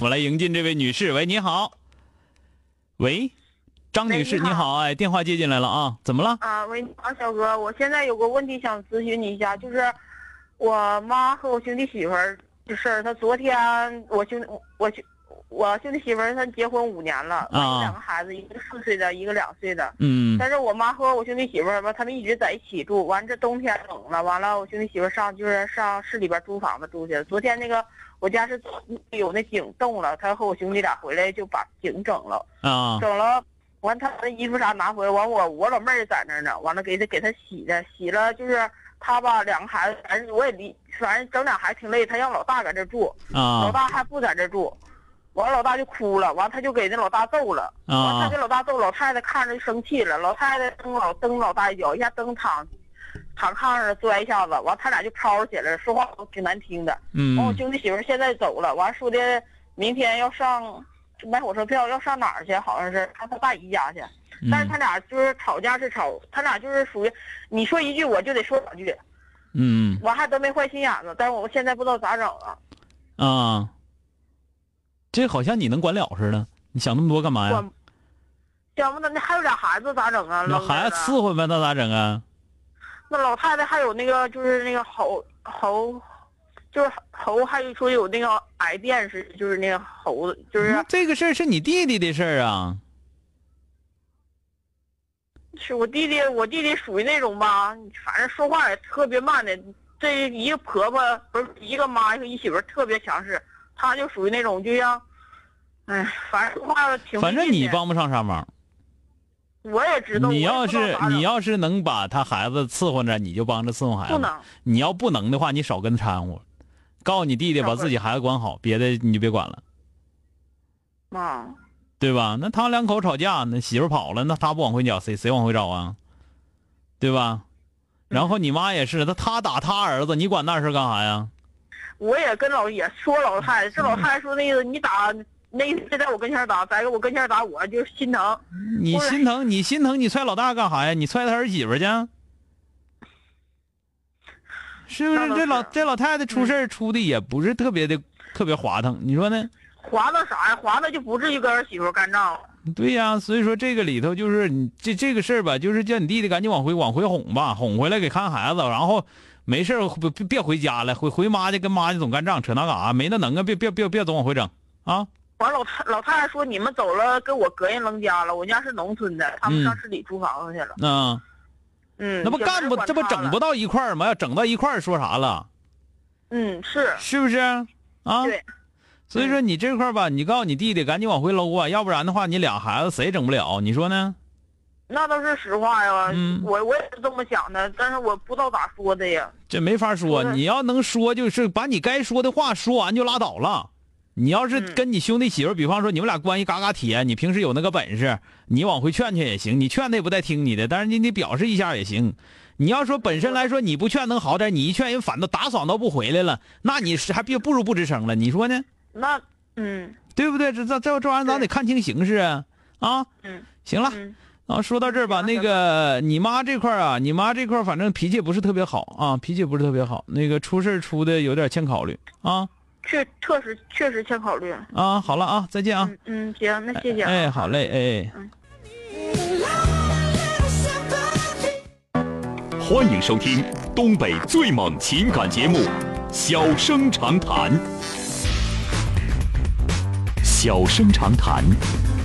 我来迎进这位女士，喂，你好。喂，张女士，你好你好，哎，电话接进来了啊，怎么了？啊，喂，啊，小哥，我现在有个问题想咨询你一下，就是我妈和我兄弟媳妇儿的事儿。他昨天我兄我兄我兄弟媳妇儿他结婚五年了，完有两个孩子，一个四岁的，一个两岁的。嗯但是我妈和我兄弟媳妇儿吧，他们一直在一起住。完这冬天冷了，完了我兄弟媳妇儿上就是上市里边租房子住去了。昨天那个我家是有那井冻了，他和我兄弟俩回来就把井整了。啊整了，完他的衣服啥拿回来，完我我老妹儿在那儿呢，完了给他给他洗的，洗了就是他吧两个孩子，反正我也离，反正整俩孩子挺累，他让老大搁这住，老啊大还不在这住，完了老大就哭了，完他就给那老大揍了，完他啊给老大揍，老太太看着就生气了，老太太蹬老蹬老大一脚，一下蹬躺躺炕上摔一下子，完他俩就吵吵起来了，说话都挺难听的。完我嗯兄弟媳妇现在走了，完说的明天要上买火车票，要上哪儿去？好像是上他大姨家去。但是他俩就是吵架是吵，他俩就是属于你说一句我就得说两句，嗯我还都没坏心眼子，但是我现在不知道咋整了。啊，这好像你能管了似的，你想那么多干嘛呀？我想不到那还有俩孩子咋整啊？那孩子伺候呗，那咋整啊？那老太太还有那个就是那个喉喉，就是喉还有说有那个癌变是就是那个喉子就是那这个事儿是你弟弟的事儿啊。是我弟弟，我弟弟属于那种吧，反正说话也特别慢的。这一个婆婆不是一个妈一个一媳妇儿特别强势，他就属于那种就像，哎，反正说话挺反正你帮不上啥忙。我也知道。你要是你要是能把他孩子伺候着，你就帮着伺候孩子。不能，你要不能的话，你少跟掺和。告诉你弟弟把自己孩子管好，别的你就别管了，妈，对吧？那他两口吵架，那媳妇跑了，那他不往回找，谁谁往回找啊？对吧？然后你妈也是，那他打他儿子，你管那事干啥呀？我也跟老也说老太太，这老太太说那个你打那意思在我跟前打，在我跟前打我就心疼。你心疼你心疼你踹老大干啥呀？你踹他儿媳妇去？是不是？这老这老太太出事儿出的也不是特别的特别滑腾，你说呢？滑到啥呀？滑到就不至于跟儿媳妇干仗了。对呀、所以说这个里头就是你这这个事儿吧，就是叫你弟弟赶紧往回往回哄吧，哄回来给看孩子，然后没事别别别回家了，回回妈家跟妈家总干仗，扯那干啥？没那能啊，别别别别总往回整啊！完老太老太太说你们走了，跟我隔人扔家了。我家是农村的，他们嗯上市里租房子去了。那、嗯，那不干不这不整不到一块儿吗？要整到一块儿说啥了？嗯，是是不是啊？对，所以说你这块儿吧，你告诉你弟弟赶紧往回搂啊，要不然的话你俩孩子谁整不了？你说呢？那都是实话呀。嗯我我也是这么想的，但是我不知道咋说的呀。这没法说，你要能说，就是把你该说的话说完就拉倒了。你要是嗯跟你兄弟媳妇，比方说你们俩关系嘎嘎铁，你平时有那个本事，你往回劝劝也行，你劝他也不带听你的，但是你得表示一下也行。你要说本身来说你不劝能好点，你一劝人反倒打爽都不回来了，那你是还别不如不吱声了，你说呢？那嗯对不对？这这这这玩意儿咱得看清形势啊！啊，嗯行了，嗯，啊，说到这儿吧，那个你妈这块儿啊，你妈这块儿反正脾气不是特别好啊，脾气不是特别好，那个出事儿出的有点欠考虑啊确确实确实欠考虑。啊！好了啊，再见啊！嗯嗯，行，那谢谢啊。哎，好嘞，哎。欢迎收听东北最猛情感节目《小生长谈》。小生长谈，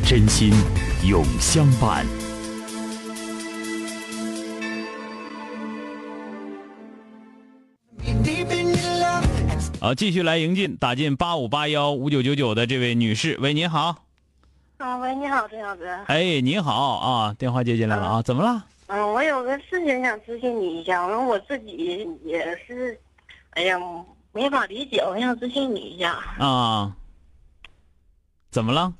真心永相伴。好，继续来迎进打进八五八幺五九九九的这位女士，喂，您好。啊，喂，你好，陈小哥。哎，你好啊，电话接进来了啊，怎么了？嗯，我有个事情想咨询你一下，因为我自己也是，哎呀，没法理解，我想咨询你一下。啊？怎么了？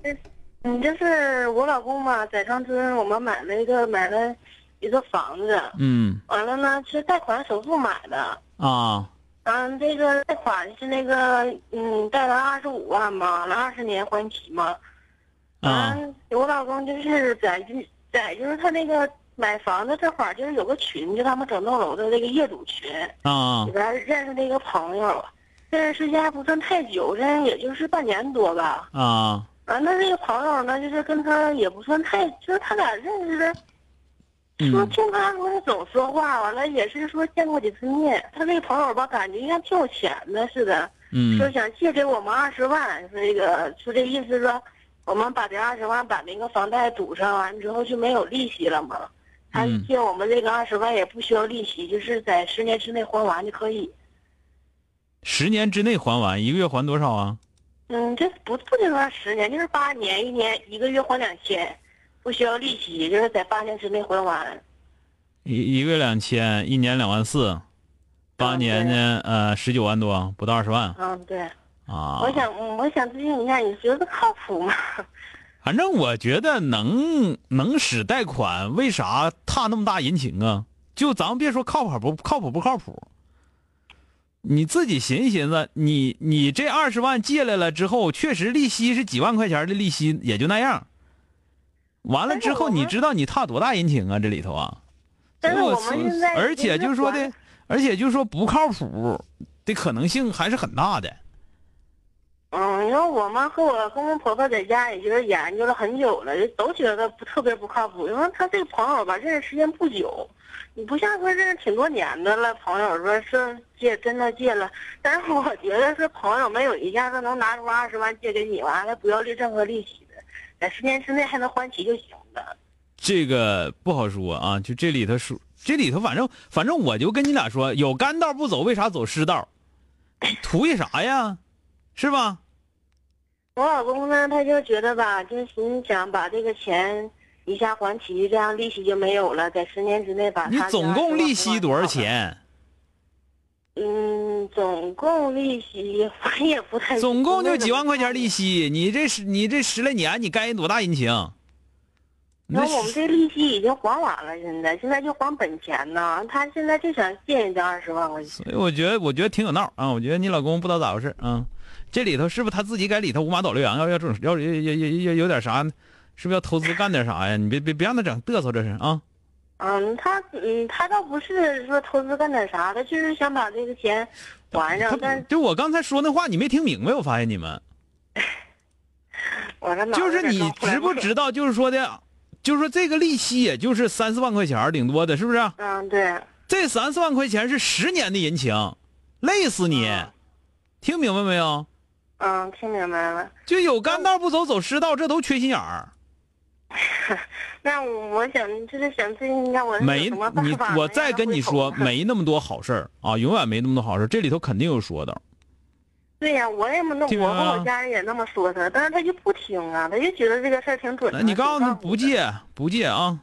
嗯，就是我老公嘛，在长春，我们买了一个买了一个房子。嗯。完了呢，是贷款首付买的。啊。嗯，这个贷款是那个，嗯，贷了二十五万嘛，完了二十年还期嘛。啊，我老公就是在就在就是他那个买房子这块儿，就是有个群，就他们整栋楼的那个业主群啊，里边认识那个朋友，认识时间还不算太久，认识也就是半年多吧。啊，完了这个朋友呢，就是跟他也不算太，就是他俩认识的，说听他说是总说话，完了也是说见过几次面。他那个朋友吧，感觉像挺有钱的似的，嗯，说想借给我们二十万，说这个说这意思说。我们把这二十万把那个房贷堵上，完之后就没有利息了嘛。他借我们这个二十万也不需要利息，就是在十年之内还完就可以。十年之内还完，一个月还多少啊？嗯，这不不能说十年，就是八年，一年一个月还两千，不需要利息，就是在八年之内还完。一一个月两千，一年两万四，八年呢？呃，十九万多，不到二十万。嗯，对。啊，我想，我想咨询一下，你觉得靠谱吗？反正我觉得能能使贷款，为啥踏那么大人情啊？就咱们别说靠谱不靠谱不靠谱，你自己寻思寻思，你你这二十万借来了之后，确实利息是几万块钱的利息，也就那样。完了之后，你知道你踏多大人情啊？这里头啊，但是我们现在，而且就是说的，而且就是说不靠谱的可能性还是很大的。嗯，因为我妈和我公公婆婆在家，也就是研究了很久了，都觉得不特别不靠谱。因为他这个朋友吧，认识时间不久，你不像说认识挺多年的了。朋友说是借，真的借了，但是我觉得是朋友没有一下子能拿出二十万借给你，完了不要利任何利息的，在十年之内还能还齐就行了。这个不好说啊，就这里头说，这里头反正反正我就跟你俩说，有干道不走，为啥走湿道？图一啥呀？是吧？我老公呢，他就觉得吧，就心想把这个钱一下还齐，这样利息就没有了，在十年之内把你总共利息多少钱？嗯，总共利息我也不太。总共就几万块钱利息，你这十你这十来年，你该人多大人情？那我们这利息已经还完了，现在现在就还本钱呢。他现在就想借人家二十万块钱。所以我觉得，我觉得挺有闹啊！我觉得你老公不知道咋回事啊。这里头是不是他自己在里头五马倒六羊？要要这种要有有有有有点啥？是不是要投资干点啥呀？你别别别让他整嘚瑟，这是啊。嗯，他嗯他倒不是说投资干点啥，他就是想把这个钱还上。但就我刚才说那话，你没听明白？我发现你们。我就是你知不知道？就是说的，就是说这个利息也就是三四万块钱顶多的，是不是？嗯，对。这三四万块钱是十年的人情，累死你！听明白没有？嗯，听明白了。就有干道不走，走湿道，这都缺心眼儿。那我想就是想咨询一下我没你，我再跟你说，没那么多好事儿啊，永远没那么多好事这里头肯定有说的。对呀，我也那么，我和我家人也那么说他，但是他就不听啊，他就觉得这个事儿挺准。那你告诉他不借，不借啊，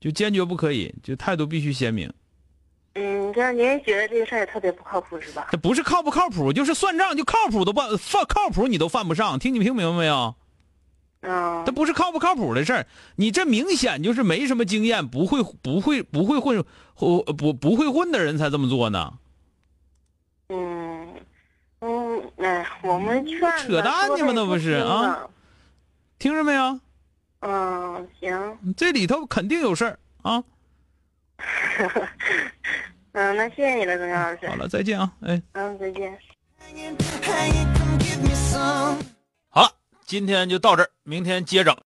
就坚决不可以，就态度必须鲜明。嗯，这样您觉得这个事儿也特别不靠谱是吧？这不是靠不靠谱，就是算账就靠谱都犯犯靠谱你都犯不上，听你听明白没有？嗯，这不是靠不靠谱的事儿，你这明显就是没什么经验，不会不会不会混不不不会混的人才这么做呢。嗯嗯，哎，我们劝扯淡呢吗？那不是啊？听着没有？嗯，行。这里头肯定有事儿啊。嗯，那谢谢你了，钟老师。好了，再见啊，哎。嗯，再见。今天就到这儿，明天接整。